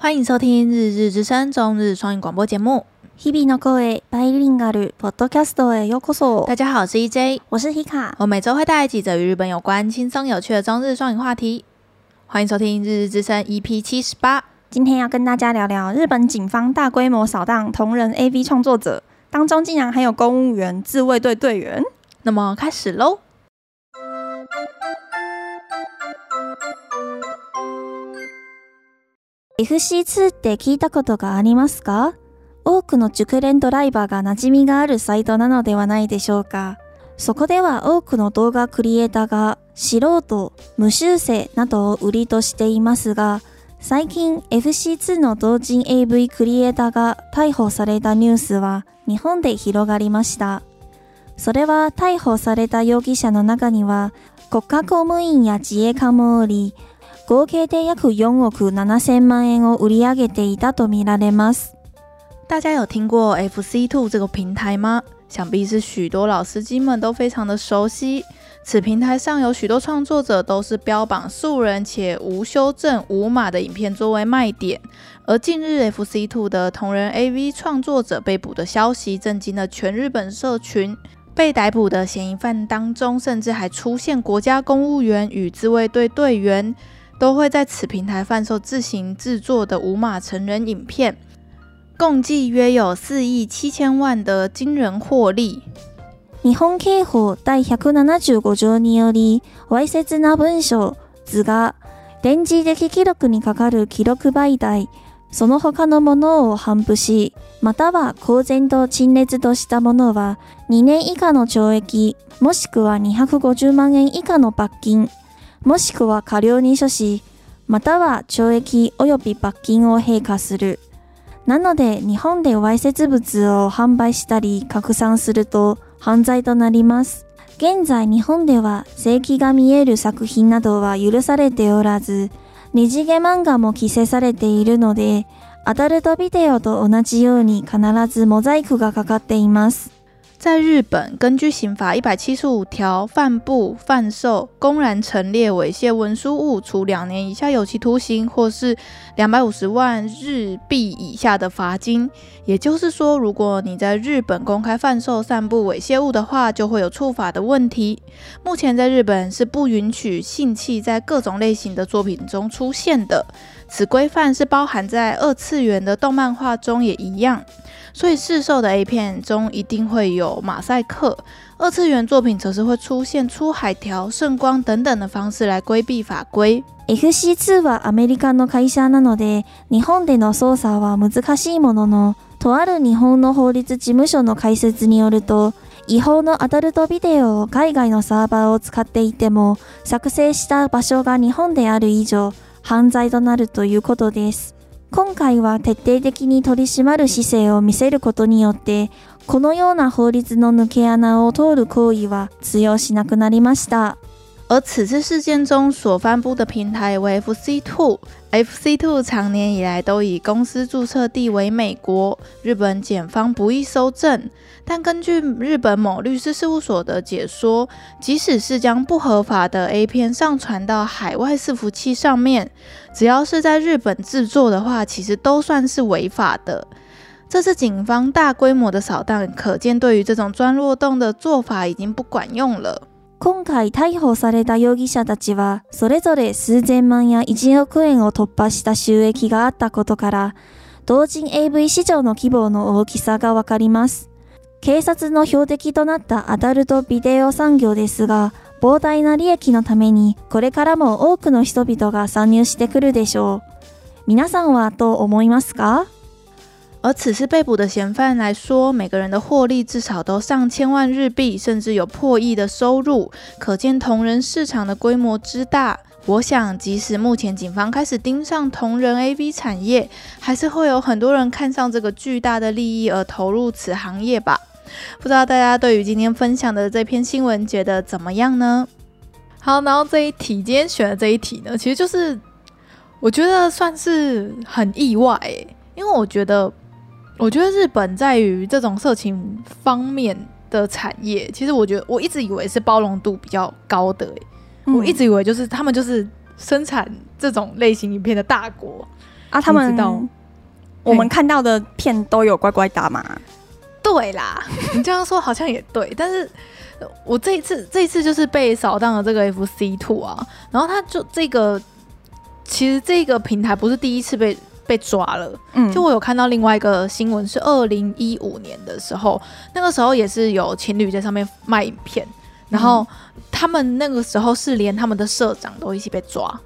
欢迎收听《日日之声》中日双语广播节目。日々の声バイリンガルポッドキャストへようこそ。大家好，我是 EJ，我是 Hika。我每周会带来几则与日本有关、轻松有趣的中日双语话题。欢迎收听《日日之声》EP 七十八。今天要跟大家聊聊日本警方大规模扫荡同人 AV 创作者，当中竟然还有公务员自卫队队员。那么开始喽。 FC2 って闻いたことがありますか？多くの熟练ドライバーが驯染みがあるサイトなのではないでしょうか。そこでは多くの动画クリエイターが素人、无修正などを売りとしていますが、最近 FC2 の同人 AV クリエイターが逮捕されたニュースは日本で広がりました。それは逮捕された容疑者の中には国家公务员や自卫官もおり、合计で约4亿7千万円を売り上げていたとみられます。大家有听过 FC2 这个平台吗？想必是许多老司机们都非常的熟悉。此平台上有许多创作者都是标榜素人且无修正、无码的影片作为卖点。而近日 FC2 的同人 AV 创作者被捕的消息震惊了全日本社群。被逮捕的嫌疑犯当中，甚至还出现国家公务员与自卫队队员。 都会在此平台贩售自行制作的无码成人影片，共计约有四亿七千万的惊人获利。日本刑法第175条により、わいせつな文章、図画、电磁的记录に系る记录媒体、その他のものを颁布し、または公然と陈列としたものは、2年以下の惩役、もしくは250万円以下の罚金。もしくは过料に処し、または惩役及び罚金を并科する。なので、日本でわいせつ物を贩売したり拡散すると犯罪となります。现在日本では性器が见える作品などは许されておらず、二次元漫画も规制されているので、アダルトビデオと同じように必ずモザイクがかかっています。在日本，根据刑法一百七十五条，贩布、贩售、公然陈列猥亵文书物，处两年以下有期徒刑，或是两百五十万日币以下的罚金。也就是说，如果你在日本公开贩售、散布猥亵物的话，就会有触法的问题。目前在日本是不允许性器在各种类型的作品中出现的，此规范是包含在二次元的动漫画中也一样。所以市售的 A 片中一定会有马赛克，二次元作品则是会出现出海条、圣光等等的方式来规避法规。FC2 はアメリカの会社なので、日本での操作は难しいものの、とある日本の法律事务所の解说によると、违法のアダルトビデオを海外のサーバーを使っていても、作成した场所が日本である以上、 犯罪となるということです。今回は徹底的に取り締まる姿勢を見せることによって、このような法律の抜け穴を通る行為は通用しなくなりました。而此次事件中所颁布的平台为 FC Two，FC Two 常年以来都以公司注册地为美国，日本检方不易搜证。但根据日本某律师事务所的解说，即使是将不合法的 A 片上传到海外伺服器上面，只要是在日本制作的话，其实都算是违法的。这次警方大规模的扫荡，可见对于这种钻漏洞的做法已经不管用了。今回逮捕された容疑者たちは、それぞれ数千万や1亿円を突破した収益があったことから、同人 AV 市场の规模の大きさがわかります。警察の标的となったアダルトビデオ产业ですが、膨大な利益のために、これからも多くの人々が参入してくるでしょう。皆さんはどう思いますか？而此次被捕的嫌犯来说，每个人的获利至少都上千万日币，甚至有破亿的收入，可见同人市场的规模之大。我想，即使目前警方开始盯上同人 AV 产业，还是会有很多人看上这个巨大的利益而投入此行业吧。不知道大家对于今天分享的这篇新闻觉得怎么样呢？好，然后这一题，今天选的这一题呢，其实就是我觉得算是很意外诶，因为我觉得。我觉得日本在于这种色情方面的产业，其实我觉得我一直以为是包容度比较高的，嗯，我一直以为就是他们就是生产这种类型影片的大国，啊，他们知道？我们看到的片都有乖乖打码。对啦，你这样说好像也对，但是我这一次这一次就是被扫荡了这个 FC Two 啊，然后他就这个其实这个平台不是第一次被被抓了，嗯，就我有看到另外一个新闻是二零一五年的时候，那个时候也是有情侣在上面卖影片，然后他们那个时候是连他们的社长都一起被抓，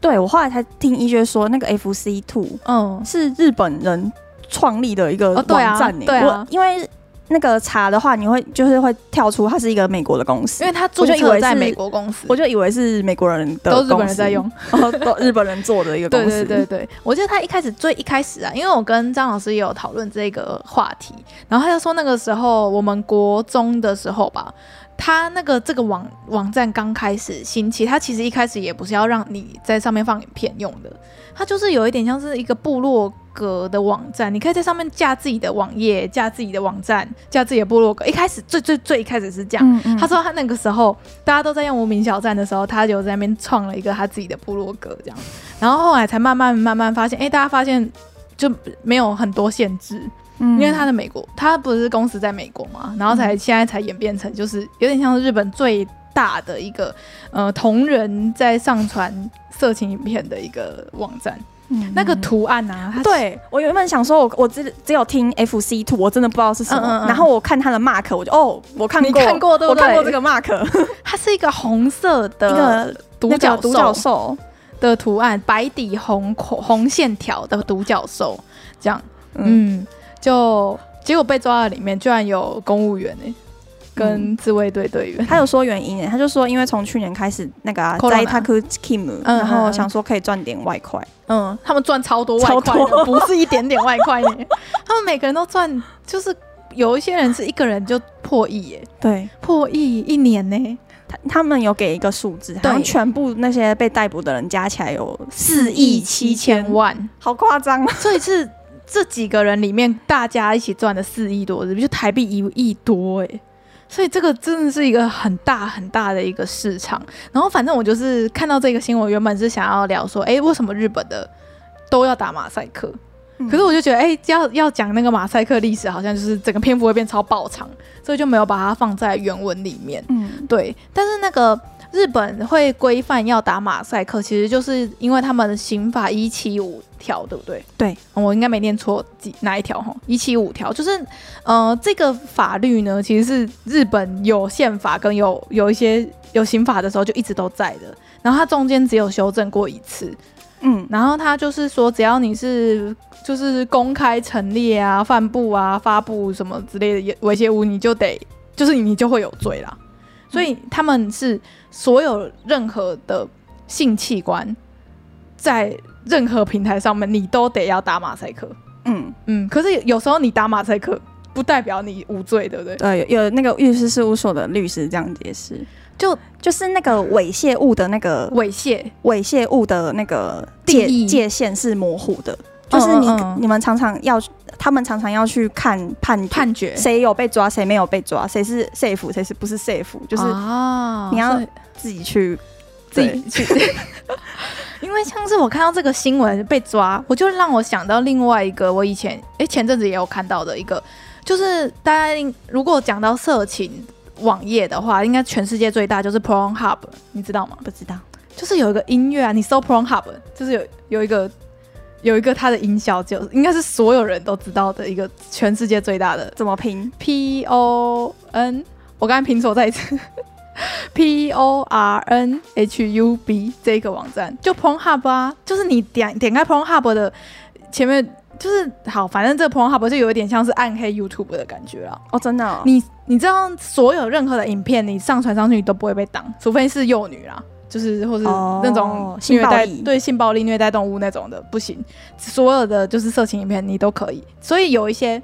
对，我后来才听医学说那个 FC Two，嗯，是日本人。创立的一个网站呢、欸？对啊，对啊，因为那个查的话，你会就是会跳出它是一个美国的公司，因为它注册在美国公司，我就以为是美国人的，都日本人在用，都日本人做的一个公司。对对对对，我记得他一开始最一开始啊，因为我跟张老师也有讨论这个话题，然后他就说那个时候我们国中的时候吧。他那个这个网网站刚开始兴起，他其实一开始也不是要让你在上面放影片用的，他就是有一点像是一个部落格的网站，你可以在上面架自己的网页、架自己的网站、架自己的部落格。一开始最最最一开始是这样，嗯嗯，他说他那个时候大家都在用无名小站的时候，他就在那边创了一个他自己的部落格这样，然后后来才慢慢慢慢发现，哎、欸，大家发现就没有很多限制。因为他的美国，他不是公司在美国嘛，然后才现在才演变成就是有点像是日本最大的一个呃同人在上传色情影片的一个网站。嗯，那个图案啊，对，我原本想说我我只只有听 FC Two，我真的不知道是什么。嗯嗯嗯，然后我看他的 mark，我就哦，我看过，你看过对不对？我看过这个 mark，它是一个红色的一个独角独角兽的图案，白底红红线条的独角兽，这样，嗯。嗯就结果被抓到里面，居然有公务员呢、欸，跟自卫队队员。他有说原因呢、欸，他就说因为从去年开始那个在他克 Kim，然后想说可以赚点外快。嗯，他们赚超多外快的，不是一点点外快。他们每个人都赚，就是有一些人是一个人就破亿耶、欸，对，破亿一年呢、欸。他他们有给一个数字，好像全部那些被逮捕的人加起来有四亿七千万，好夸张啊！所以是。这几个人里面，大家一起赚了四亿多，就台币一亿多哎，所以这个真的是一个很大很大的一个市场。然后反正我就是看到这个新闻，原本是想要聊说，哎，为什么日本的都要打马赛克？嗯、可是我就觉得，哎，要要讲那个马赛克历史，好像就是整个篇幅会变超爆长，所以就没有把它放在原文里面。嗯，对。但是那个日本会规范要打马赛克，其实就是因为他们的刑法一七五。条对不对？对，我应该没念错几哪一条哈？一七五条就是，呃，这个法律呢，其实是日本有宪法跟有有一些有刑法的时候就一直都在的，然后它中间只有修正过一次，嗯，然后它就是说，只要你是就是公开陈列啊、贩布啊、发布什么之类的猥亵物，你就得就是你就会有罪啦。所以他们是所有任何的性器官在。任何平台上面，你都得要打马赛克。嗯嗯，可是有时候你打马赛克，不代表你无罪，对不对？对，有那个律师事务所的律师这样解释，就就是那个猥亵物的那个猥亵猥亵物的那个界界限是模糊的，就是你嗯嗯嗯你们常常要，他们常常要去看判判决，谁有被抓，谁没有被抓，谁是 safe，谁是不是 safe，就是你要自己去自己去。因为像是我看到这个新闻被抓，我就让我想到另外一个我以前哎前阵子也有看到的一个，就是大家如果讲到色情网页的话，应该全世界最大就是 Pornhub，你知道吗？不知道，就是有一个音乐啊，你搜 Pornhub，就是有有一个有一个它的音效，就应该是所有人都知道的一个全世界最大的，怎么拼？P O N，我刚才拼错，再一次。P O R N H U B 这个网站就 Pornhub 啊，就是你点点开 Pornhub 的前面就是好，反正这个 Pornhub 就有一点像是暗黑 YouTube 的感觉啊。哦，真的哦？你你知道所有任何的影片你上传上去你都不会被挡，除非是幼女啦，就是或是那种虐待、哦、对性暴力虐待动物那种的不行，所有的就是色情影片你都可以。所以有一些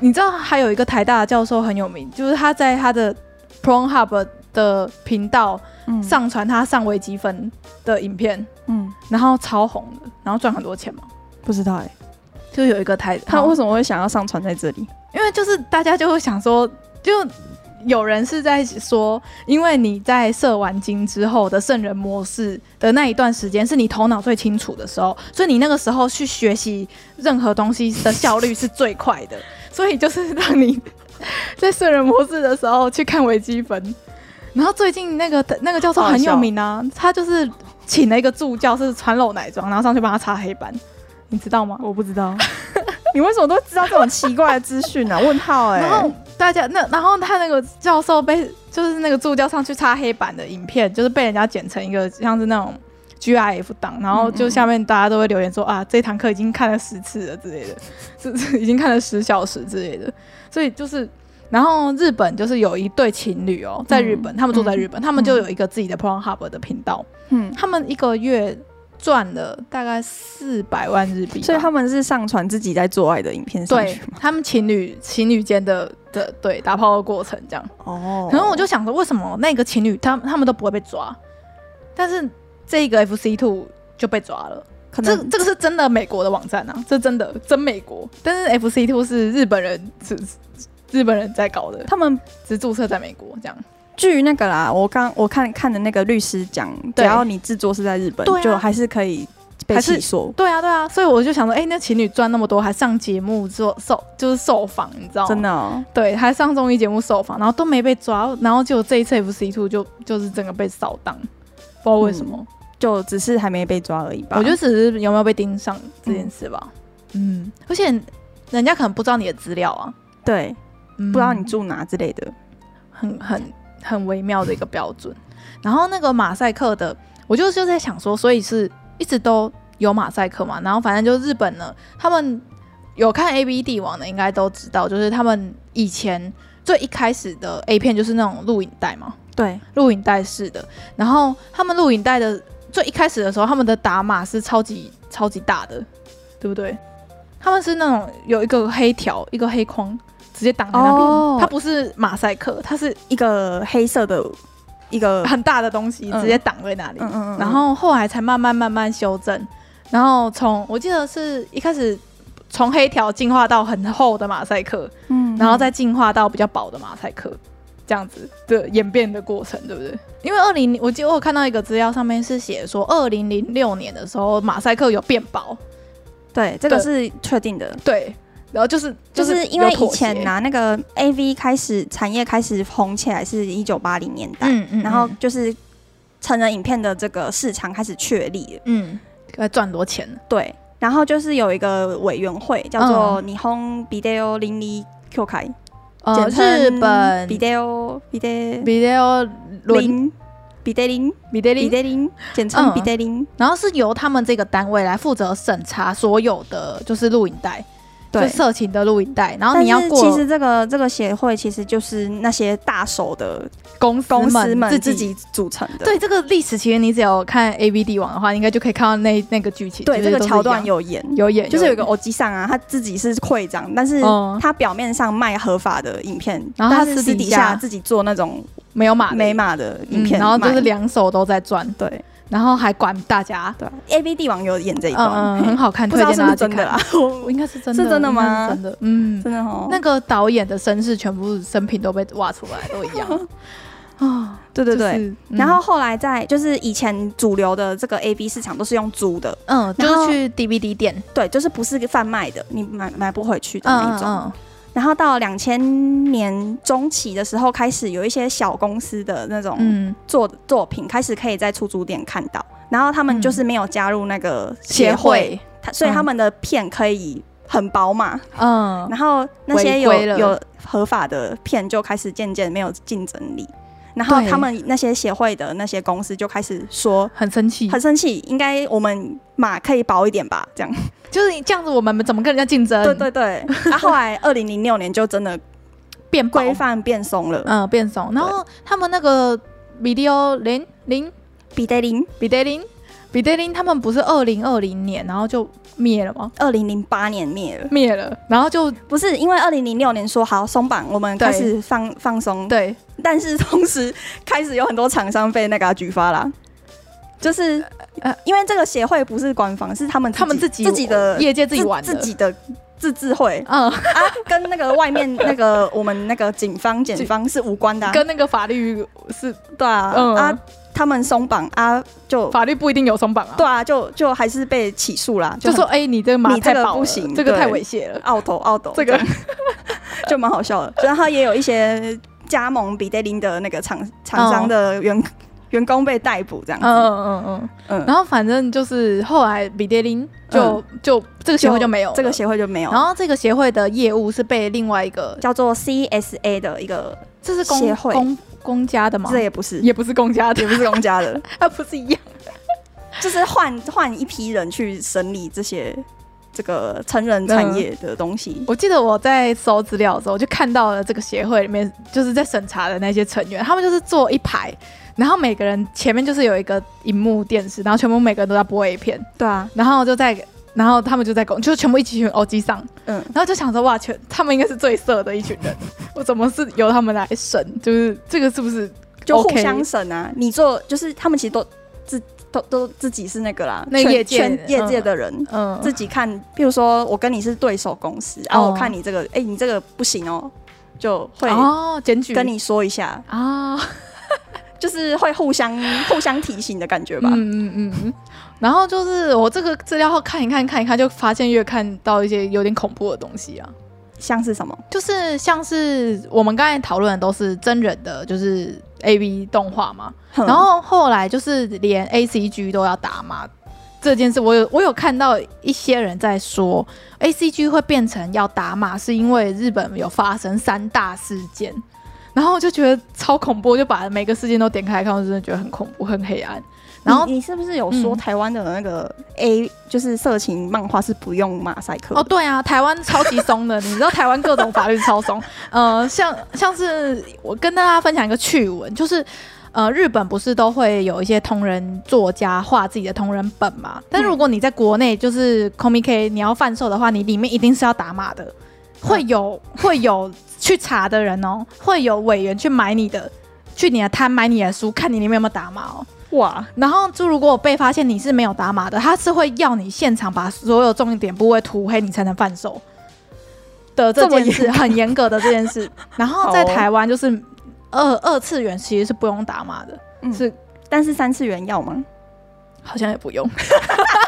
你知道还有一个台大的教授很有名，就是他在他的。Pornhub 的频道上传他上微积分的影片，嗯，然后超红的，然后赚很多钱嘛？不知道哎、欸，就有一个台，他为什么会想要上传在这里？因为就是大家就会想说，就有人是在说，因为你在射完精之后的圣人模式的那一段时间，是你头脑最清楚的时候，所以你那个时候去学习任何东西的效率是最快的。所以就是让你 在圣人模式的时候去看微积分。然后最近那个那个教授很有名啊，他就是请了一个助教，是穿露奶装，然后上去帮他擦黑板，你知道吗？我不知道。你为什么都知道这种奇怪的资讯呢？问号哎、欸！然后大家那，然后他那个教授被就是那个助教上去擦黑板的影片，就是被人家剪成一个像是那种 GIF 档，然后就下面大家都会留言说啊，这堂课已经看了十次了之类的，是已经看了十小时之类的。所以就是，然后日本就是有一对情侣哦，在日本，他们住在日本，他们就有一个自己的 Pornhub 的频道，嗯，他们一个月。赚了大概四百万日币，所以他们是上传自己在做爱的影片上去吗？他们情侣情侣间的的对打炮的过程这样。哦，然后我就想说，为什么那个情侣他他们都不会被抓，但是这个 FC Two 就被抓了？可能这这个是真的美国的网站啊，这真的真美国。但是 FC Two 是日本人是日本人在搞的，他们只注册在美国这样。据那个啦，我刚我看看的那个律师讲，只要你制作是在日本，啊、就还是可以被起诉。对啊，对啊，所以我就想说，哎、欸，那情侣赚那么多，还上节目做受，就是受访，你知道吗？真的、哦，对，还上综艺节目受访，然后都没被抓，然后就这一次 FC Two 就就是整个被扫荡，不知道为什么、嗯，就只是还没被抓而已吧。我觉得只是有没有被盯上这件事吧。嗯，嗯，而且人家可能不知道你的资料啊，对，嗯、不知道你住哪之类的，很很。很微妙的一个标准，然后那个马赛克的，我就就在想说，所以是一直都有马赛克嘛，然后反正就日本呢，他们有看 A B 帝王的应该都知道，就是他们以前最一开始的 A 片就是那种录影带嘛，对，录影带式的，然后他们录影带的最一开始的时候，他们的打码是超级超级大的，对不对？他们是那种有一个黑条，一个黑框。直接挡在那边，oh, 它不是马赛克，它是一个黑色的一个很大的东西，直接挡在那里。嗯嗯，然后后来才慢慢慢慢修正，然后从我记得是一开始从黑条进化到很厚的马赛克，嗯，然后再进化到比较薄的马赛克，这样子的演变的过程，对不对？因为二零，我记得我有看到一个资料上面是写说，二零零六年的时候马赛克有变薄，对，这个是确定的，对。然后就是就是因为以前拿那个 A V 开始产业开始红起来是一九八零年代，嗯嗯，然后就是成人影片的这个市场开始确立，嗯，要赚多钱。对，然后就是有一个委员会叫做日本ビデオ伦理协会，简称日本ビデオビ デビデオ伦ビデ伦ビデ伦ビデ伦，简称ビデ伦，然后是由他们这个单位来负责审查所有的就是录影带。对，色情的录影带，然后你要过。其实这个这个协会其实就是那些大手的公公司们自己组成的。对，这个历史其实你只要看 AV 帝王的话，应该就可以看到那那个剧情。对，这个桥段有演有演，就是有一个欧吉桑啊，他自己是会长，但是他表面上卖合法的影片，然后他私底下自己做那种 没有码没码的影片，然后就是两手都在转。对。然后还管大家，对，AV 帝王有演这一段，嗯，很好看，推荐大家真的啦。我 应该是真的，是真的吗？真的，嗯，真的哦。那个导演的身世全部生平都被挖出来，都一样 啊。对对对。然后后来在就是以前主流的这个 AV 市场都是用租的，嗯，就是去 DVD 店，对，就是不是贩卖的，你买买不回去的那种。然后到两千年中期的时候，开始有一些小公司的那种作作品开始可以在出租店看到，然后他们就是没有加入那个协会，所以他们的片可以很薄嘛，嗯，然后那些有有合法的片就开始渐渐没有竞争力。然后他们那些协会的那些公司就开始说很生气，很生气，应该我们码可以薄一点吧？这样就是这样子，我们怎么跟人家竞争？对对对。然后、后来二零零六年就真的变规范变松了，嗯，变松。然后他们那个 Video 零零比德林比德林比德林，他们不是二零二零年然后就。灭了吗？二零零八年灭了，灭了，然后就不是因为二零零六年说好松绑，我们开始放放松，对，但是同时开始有很多厂商被那个举发了，就是呃，因为这个协会不是官方，是他们他们自己自己的业界自己玩自己的自治会，嗯啊，跟那个外面那个我们那个警方、检方是无关的、啊，跟那个法律是，对啊，嗯、啊，他们松绑啊，就法律不一定有松绑啊，对啊，就就还是被起诉啦，就，就说哎、欸，你这个你这个不行，这个太猥亵了，奥头奥斗，这个 就蛮好笑的，然后他也有一些加盟比得林的那个厂厂商的员。嗯员工被逮捕这样子，嗯嗯嗯嗯，然后反正就是后来比得林就、嗯、就这个协会就没有，这个协会就没有。然后这个协会的业务是被另外一个叫做 CSA 的一个，这是公协会。公公家的吗？这也不是，也不是公家的，也不是公家的，它不是一样，就是换换一批人去审理这些。这个成人产业的东西、嗯，我记得我在搜资料的时候，就看到了这个协会里面就是在审查的那些成员，他们就是坐一排，然后每个人前面就是有一个荧幕电视，然后全部每个人都在播 A 片，对啊，然后就在，然后他们就在公，就是全部一起去欧机上，嗯，然后就想说哇，全他们应该是最色的一群人，我怎么是由他们来审？就是这个是不是、OK? 就互相审啊？你做就是他们其实都自。都都自己是那个啦，那业界业界的人，嗯，自己看，譬如说我跟你是对手公司，然、嗯、后、啊、我看你这个，哎、欸，你这个不行哦，就会哦检举。跟你说一下。啊、哦，就是会互相互相提醒的感觉吧，嗯嗯嗯，然后就是我这个资料后看一看看一看，就发现越看到一些有点恐怖的东西啊。像是什么？就是像是我们刚才讨论的都是真人的，就是 A V 动画嘛。然后后来就是连 A C G 都要打码这件事，我有我有看到一些人在说 A C G 会变成要打码，是因为日本有发生三大事件，然后我就觉得超恐怖，就把每个事件都点开来看，我真的觉得很恐怖，很黑暗。然后你，你是不是有说台湾的那个 A、嗯、就是色情漫画是不用马赛克？哦，对啊，台湾超级松的，你知道台湾各种法律超松。呃，像像是我跟大家分享一个趣闻，就是呃，日本不是都会有一些同人作家画自己的同人本嘛？但如果你在国内就是 Comic 你要贩售的话，你里面一定是要打码的，会有会有去查的人哦，会有委员去买你的，去你的摊买你的书，看你里面有没有打码哦。哇！然后就如果我被发现你是没有打码的，他是会要你现场把所有重点部位涂黑，你才能贩售的这件事，很严格的这件事。然后在台湾就是二二次元其实是不用打码的，嗯，是，但是三次元要吗？好像也不用。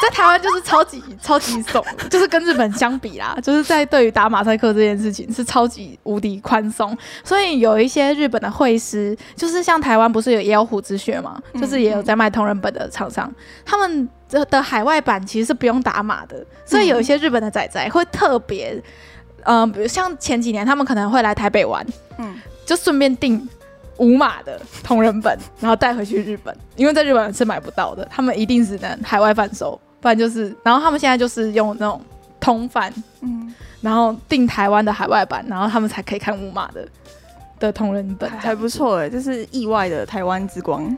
在台湾就是超级超级松，就是跟日本相比啦，就是在对于打马赛克这件事情是超级无敌宽松，所以有一些日本的绘师，就是像台湾不是有也有虎之穴嘛，就是也有在卖同人本的厂商，他们的的海外版其实是不用打码的，所以有一些日本的仔仔会特别，嗯、呃，比如像前几年他们可能会来台北玩，嗯，就顺便订无码的同人本，然后带回去日本，因为在日本是买不到的，他们一定只能海外贩售。不然就是，然后他们现在就是用那种通贩，嗯，然后订台湾的海外版，然后他们才可以看五码的的同人本，还不错哎，就是意外的台湾之光，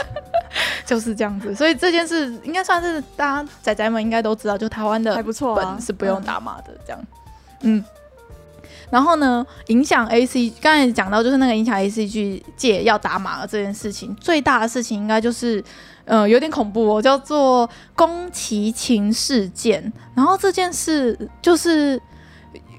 就是这样子。所以这件事应该算是大家仔仔们应该都知道，就台湾的还不错，本是不用打码的这样，嗯。然后呢，影响 A C，刚才讲到就是那个影响 A C G 界要打码的这件事情，最大的事情应该就是。嗯，有点恐怖哦，叫做宫崎勤事件。然后这件事就是，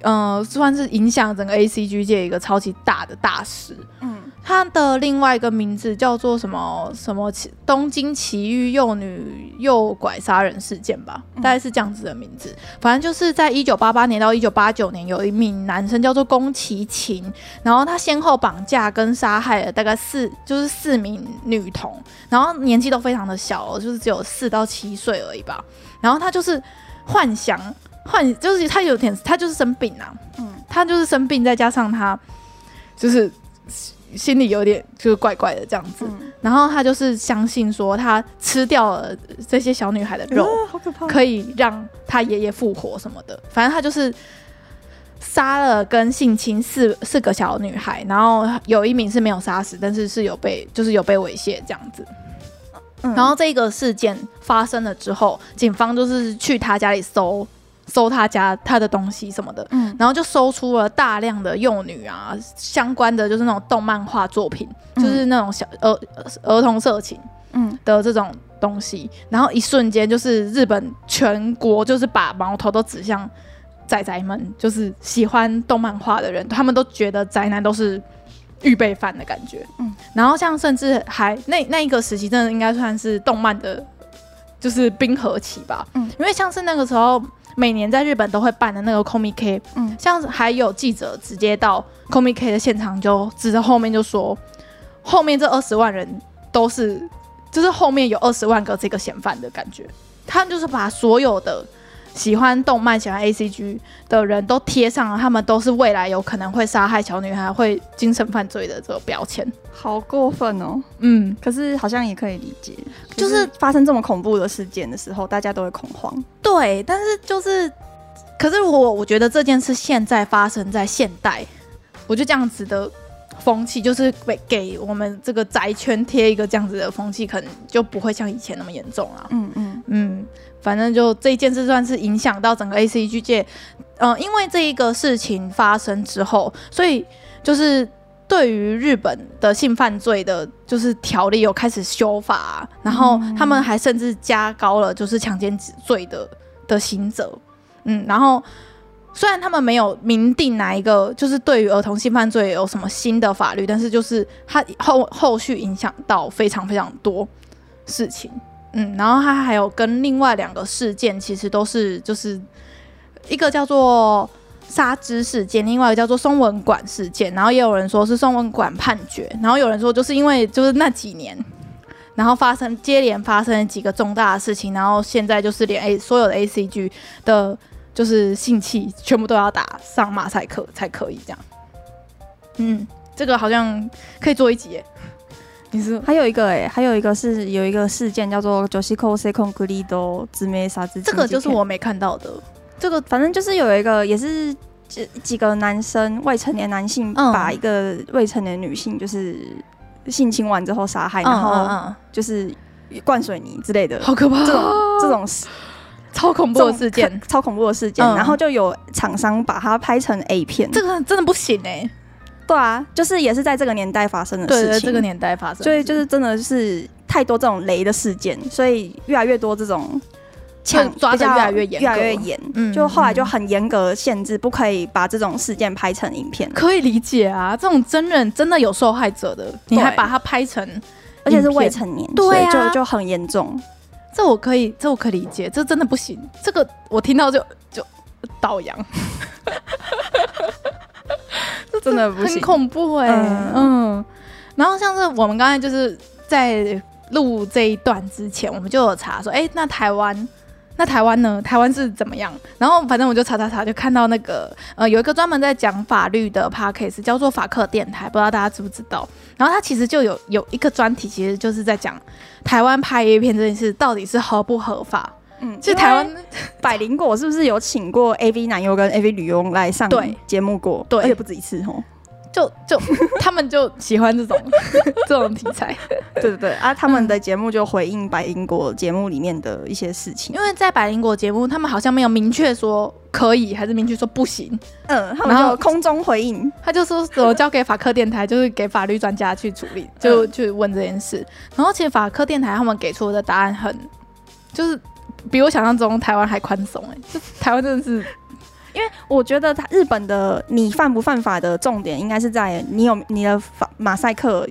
呃，算是影响整个 ACG 界一个超级大的大事。嗯。他的另外一个名字叫做什么什么东京奇遇幼女诱拐杀人事件吧，大概是这样子的名字。反正就是在一九八八年到一九八九年，有一名男生叫做宫崎勤，然后他先后绑架跟杀害了大概四就是四名女童，然后年纪都非常的小，就是只有四到七岁而已吧。然后他就是幻想幻，就是他有点他就是生病啊，嗯，他就是生病，再加上他就是。心里有点就是怪怪的这样子，嗯，然后他就是相信说他吃掉了这些小女孩的肉，呃，好可怕，可以让他爷爷复活什么的。反正他就是杀了跟性侵四四个小女孩，然后有一名是没有杀死，但是是有被就是有被猥亵这样子。嗯，然后这个事件发生了之后，警方就是去他家里搜。搜他家他的东西什么的，嗯，然后就搜出了大量的幼女啊相关的，就是那种动漫画作品，嗯，就是那种小儿儿童色情，嗯。的这种东西，然后一瞬间就是日本全国就是把矛头都指向宅宅们，就是喜欢动漫画的人，他们都觉得宅男都是预备犯的感觉。嗯，然后像甚至还那那一个时期，真的应该算是动漫的，就是冰河期吧。嗯，因为像是那个时候，每年在日本都会办的那个 Comic K，嗯，像还有记者直接到 Comic K 的现场，就指着后面就说，后面这二十万人都是。就是后面有二十万个这个嫌犯的感觉，他就是把所有的喜欢动漫、喜欢 ACG 的人都贴上了，他们都是未来有可能会杀害小女孩、会精神犯罪的这个标签，好过分哦。嗯，可是好像也可以理解，就是发生这么恐怖的事件的时候，大家都会恐慌。对，但是就是，可是我我觉得这件事现在发生在现代，我就这样子的。风气就是给给我们这个宅圈贴一个这样子的风气，可能就不会像以前那么严重了。嗯嗯嗯，反正就这件事算是影响到整个 ACG 界。嗯、呃，因为这一个事情发生之后，所以就是对于日本的性犯罪的，就是条例有开始修法，然后他们还甚至加高了就是强奸罪的的刑责。嗯，然后。虽然他们没有明定哪一个，就是对于儿童性犯罪有什么新的法律，但是就是他后后续影响到非常非常多事情，嗯，然后他还有跟另外两个事件，其实都是就是一个叫做沙之事件，另外一个叫做松文馆事件，然后也有人说是松文馆判决，然后有人说就是因为就是那几年，然后发生接连发生了几个重大的事情，然后现在就是连 A 所有的 ACG 的。就是性器全部都要打上马赛克才可以这样，嗯，这个好像可以做一集耶。还有一个哎，还有一个是有一个事件叫做 Se Concreto 姊妹杀之，这个就是我没看到的。这个反正就是有一个也是几几个男生未成年男性把一个未成年女性就是性侵完之后杀害，嗯、然后就是灌水泥之类的，好可怕！这种这种事。超恐怖的事件，超恐怖的事件，嗯、然后就有厂商把它拍成 A 片，这个真的不行哎、欸。对啊，就是也是在这个年代发生的事情，对，这个年代发生，所以就是真的是太多这种雷的事件，所以越来越多这种抢抓的越来越严，越来越严，嗯，就后来就很严格限制，不可以把这种事件拍成影片。可以理解啊，这种真人真的有受害者的，你还把它拍成，而且是未成年，对啊，就就很严重。这我可以，这我可以理解，这真的不行。这个我听到就就倒阳，这 真的不行，很恐怖哎、欸。嗯，嗯，然后像是我们刚才就是在录这一段之前，我们就有查说，哎，那台湾。那台湾呢？台湾是怎么样？然后反正我就查查查，就看到那个呃，有一个专门在讲法律的 podcast 叫做法克电台，不知道大家知不知道？然后他其实就有有一个专题，其实就是在讲台湾拍 A 片这件事到底是合不合法。嗯，就台湾百灵果是不是有请过 AV 男优跟 AV 女优来上节目过？对，而且不止一次哦。就就他们就喜欢这种 这种题材，对对对啊！他们的节目就回应百灵果节目里面的一些事情，因为在百灵果节目，他们好像没有明确说可以，还是明确说不行。嗯，他们就空中回应，他就说什么交给法科电台，就是给法律专家去处理，就去问这件事。然后其实法科电台他们给出的答案很，就是比我想象中台湾还宽松哎，就台湾真的是。因为我觉得他日本的你犯不犯法的重点应该是在你有你的法马赛克，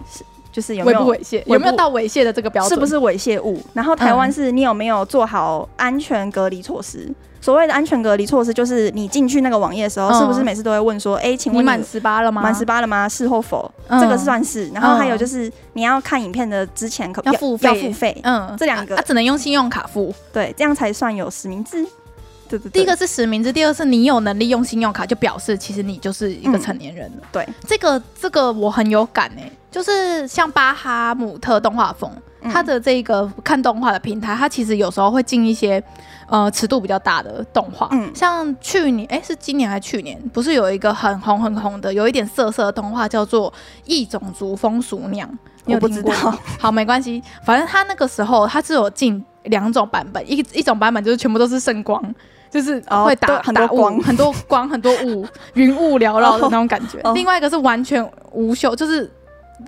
就是有没有猥亵，有没有到猥亵的这个标准，是不是猥亵物？然后台湾是你有没有做好安全隔离措施？嗯、所谓的安全隔离措施，就是你进去那个网页的时候，嗯、是不是每次都会问说，哎、欸，请问你满十八了吗？满十八了吗？是或否？嗯、这个算是。然后还有就是你要看影片的之前可要付费，要付费。嗯，这两个他、啊、只能用信用卡付，对，这样才算有实名制。对对对，第一个是实名制，第二个是你有能力用信用卡，就表示其实你就是一个成年人了。嗯、对，这个这个我很有感哎，就是像巴哈姆特动画疯，它的这个看动画的平台，它其实有时候会进一些呃尺度比较大的动画，嗯，像去年哎是今年还是去年，不是有一个很红很红的，有一点色色的动画叫做《异种族风俗娘》？我不知道。好，没关系，反正它那个时候它是有进两种版本，一一种版本就是全部都是圣光。就是会打、哦、很多光，很多光，很多雾，云雾缭绕的那种感觉。哦、另外一个是完全无修，就是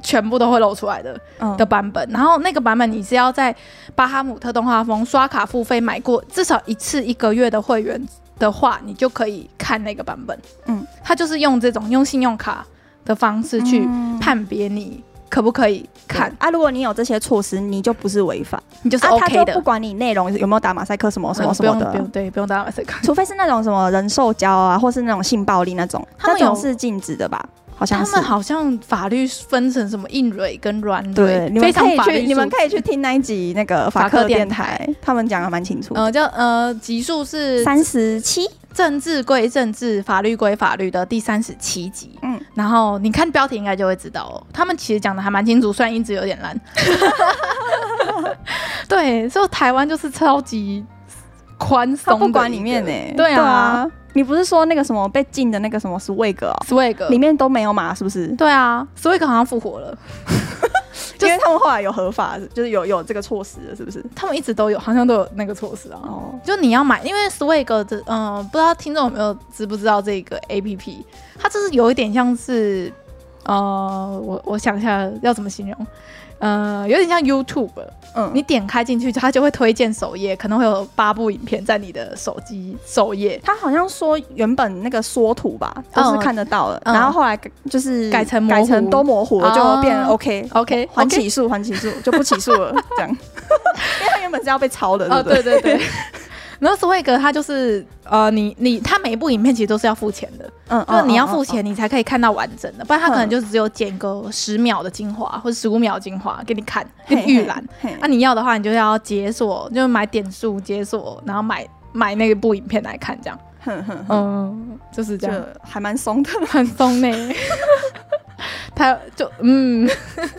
全部都会露出来的、嗯、的版本。然后那个版本你是要在巴哈姆特动画风刷卡付费买过至少一次一个月的会员的话，你就可以看那个版本。嗯，他就是用这种用信用卡的方式去判别你。可不可以看啊？如果你有这些措施，你就不是违法，你就是 OK 的。啊、他不管你内容有没有打马赛克什么什么什么的，不用对，不用打马赛克。除非是那种什么人兽交啊，或是那种性暴力那种，那种是禁止的吧？好像是。他们好像法律分成什么硬蕊跟软蕊，对，你们可以去，你们可以去听那一集那个法克电台，他们讲的蛮清楚。呃，叫呃，集数是三十七。政治归政治，法律归法律的第三十七集。嗯，然后你看标题应该就会知道哦。他们其实讲的还蛮清楚，虽然音质有点烂。对，所以台湾就是超级宽松，不管里面呢、欸。对啊，对啊，你不是说那个什么被禁的那个什么 Swag 哦，Swag 里面都没有码？是不是？对啊，Swag 好像复活了。因 为他们后来有合法，就是有有这个措施了，是不是？他们一直都有，好像都有那个措施啊。哦，就你要买，因为 Swag 这，嗯、呃，不知道听众有没有知不知道这个 APP？它就是有一点像是，呃，我我想一下要怎么形容。呃，有点像 YouTube，嗯，你点开进去，它就会推荐首页，可能会有八部影片在你的手机首页。它好像说原本那个缩图吧，都是看得到的，嗯、然后后来就是改成改成都模糊了，就变 OK OK，还起诉还起诉就不起诉了，这样，因为它原本是要被抄的，对不对？哦、对对对。然后 Swag 它就是呃，你你它每一部影片其实都是要付钱的，嗯，就你要付钱你才可以看到完整的，不然它可能就只有剪个十秒的精华或者十五秒精华给你看，给你预览。那你要的话，你就要解锁，就买点数解锁，然后买买那部影片来看，这样。嗯，就是这样，还蛮松的，很松呢。他就嗯，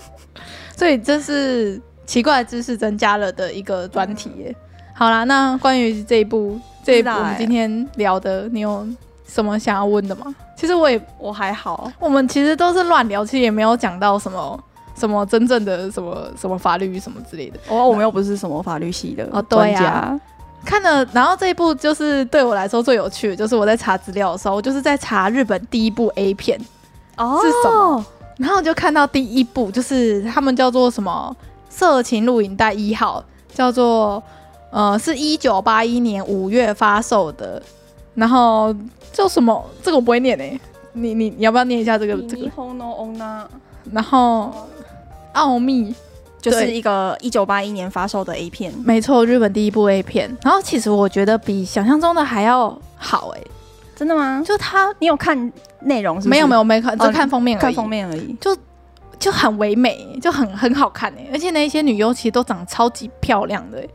所以这是奇怪的知识增加了的一个专题耶。好啦，那关于这一部这一部我们今天聊的，你有什么想要问的吗？其实我也我还好，我们其实都是乱聊，其实也没有讲到什么什么真正的什么什么法律什么之类的。哦，我们又不是什么法律系的哦，对呀。看了，然后这一部就是对我来说最有趣的，就是我在查资料的时候，我就是在查日本第一部 A 片哦是什么，然后我就看到第一部就是他们叫做什么色情录影带一号，叫做。呃，是一九八一年五月发售的，然后叫什么？这个我不会念诶、欸，你你你要不要念一下这个这个？然后奥秘就是一个一九八一年发售的 A 片，没错，日本第一部 A 片。然后其实我觉得比想象中的还要好诶、欸，真的吗？就他，你有看内容是不是？没有没有没看，就看封面而已，看封面而已，就就很唯美，就很很好看诶、欸，而且那些女优其实都长得超级漂亮的、欸。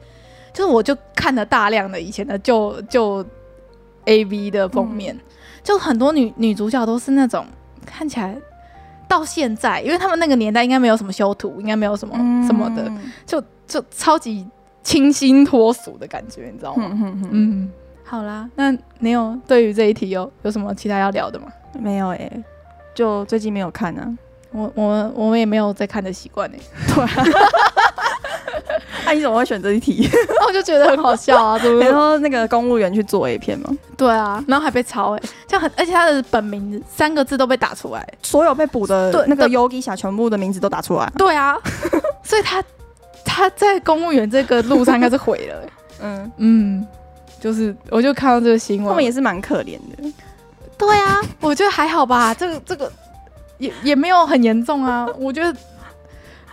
就是我就看了大量的以前的旧旧 A V 的封面，嗯、就很多女女主角都是那种看起来到现在，因为他们那个年代应该没有什么修图，应该没有什么什么的，嗯、就就超级清新脱俗的感觉，你知道吗？嗯，嗯，嗯，好啦，那你有对于这一题有有什么其他要聊的吗？没有诶、欸，就最近没有看啊，我我我们也没有在看的习惯诶。对。那、啊、你怎么会选这一题？我就觉得很好笑啊！对？然后那个公务员去做 A 片吗？对啊，然后还被抄哎，这样很，而且他的本名三个字都被打出来，所有被捕的那个 Yogi 侠全部的名字都打出来。对啊，所以他他在公务员这个路上应该是毁了。嗯嗯，就是我就看到这个新闻，他们也是蛮可怜的。对啊，我觉得还好吧，这个这个也也没有很严重啊，我觉得。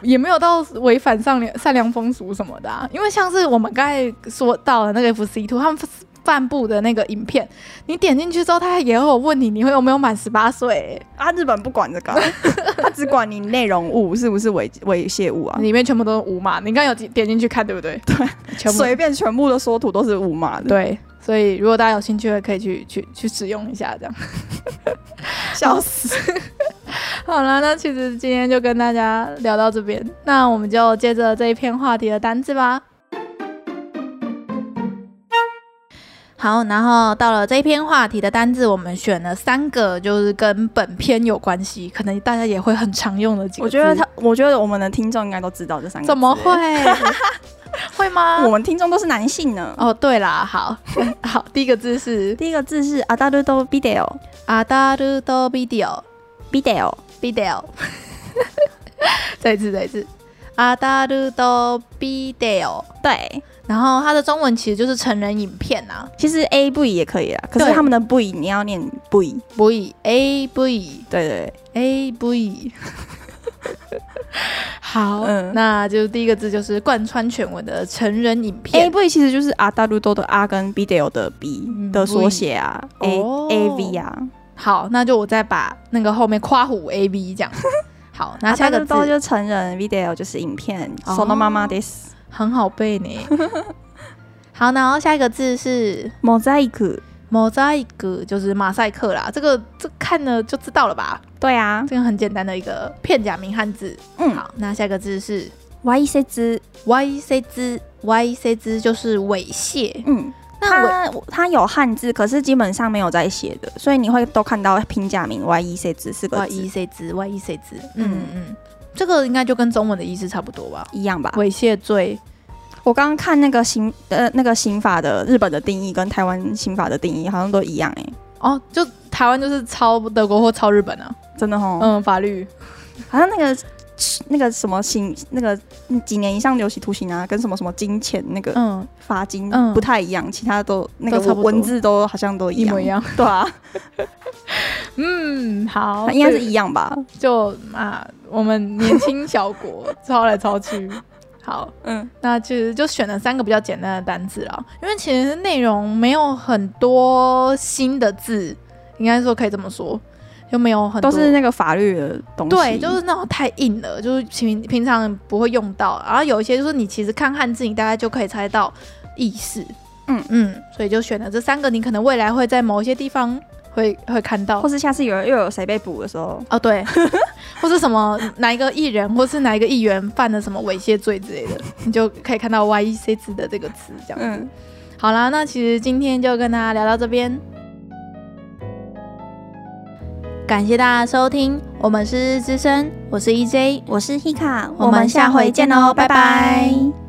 也没有到违反善良善良风俗什么的啊，因为像是我们刚才说到的那个 FC Two 他们发布的那个影片，你点进去之后，他也会有问你，你会有没有满十八岁？啊，日本不管这个，他只管你内容物是不是猥猥亵物啊，里面全部都是无码。你刚有点进去看对不对？对，随便全部的缩图都是无码的。对，所以如果大家有兴趣的，可以去去去使用一下，这样。笑死。好了，那其实今天就跟大家聊到这边，那我们就接着这一篇话题的单字吧。好，然后到了这一篇话题的单字，我们选了三个，就是跟本篇有关系，可能大家也会很常用的几个。我觉得他，我觉得我们的听众应该都知道这三个。怎么会？会吗？我们听众都是男性呢。哦，对啦，好好，第一个字是第一个字是アダル トビデオ，アダルトビデオ，ビデオ。Video， 再一次，再一次。アダルトビデオ，对。然后它的中文其实就是成人影片啊。其实 A V 也可以啊，可是他们的 V 你要念 V V A V，对对 A V。好，嗯，那就第一个字就是贯穿全文的成人影片。A V 其实就是アダルト的 A 跟ビデオ的 B 的缩写啊，A A V 啊。 好，那就我再把那个后面括弧 A V 这样。好，那下个字就成人 video 就是影片。そのままです，很好背呢。好，然后下一个字是モザイク，モザイク就是马赛克啦。这个这看了就知道了吧？对啊，这个很简单的一个片假名汉字。嗯，好，那下一个字是わいせつ，わいせつ，わいせつ就是猥亵。嗯。 它它有汉字，可是基本上没有在写的，所以你会都看到平假名 y e c 字四个字。Y e c 字 y e c 字，嗯。嗯，这个应该就跟中文的意思差不多吧，一样吧？猥亵罪，我刚刚看那个刑呃那个刑法的日本的定义跟台湾刑法的定义好像都一样哎、欸，哦，就台湾就是抄德国或抄日本啊，真的哦，嗯，法律。好像那个。那个什么刑，那个几年以上有期徒刑啊，跟什么什么金钱那个嗯罚金不太一样，嗯、其他都那个文字都好像都一模一样，对啊，嗯，好，应该是一样吧？就啊，我们年轻小国 抄来抄去，好，嗯，那其实就选了三个比较简单的单字了，因为其实内容没有很多新的字，应该说可以这么说。又没有很多，都是那个法律的东西。对，就是那种太硬了，就是平平常不会用到。然后有一些就是你其实看汉字，你大概就可以猜到意思。嗯嗯，所以就选了这三个，你可能未来会在某一些地方会会看到，或是下次有人又有谁被捕的时候，哦对，或是什么哪一个艺人或是哪一个议员犯了什么猥亵罪之类的，你就可以看到 Y E C 字的这个词这样子。嗯，好啦，那其实今天就跟大家聊到这边。感谢大家收听，我们是日之声，我是 EJ，我是 Hika，我们下回见喽，拜拜。拜拜。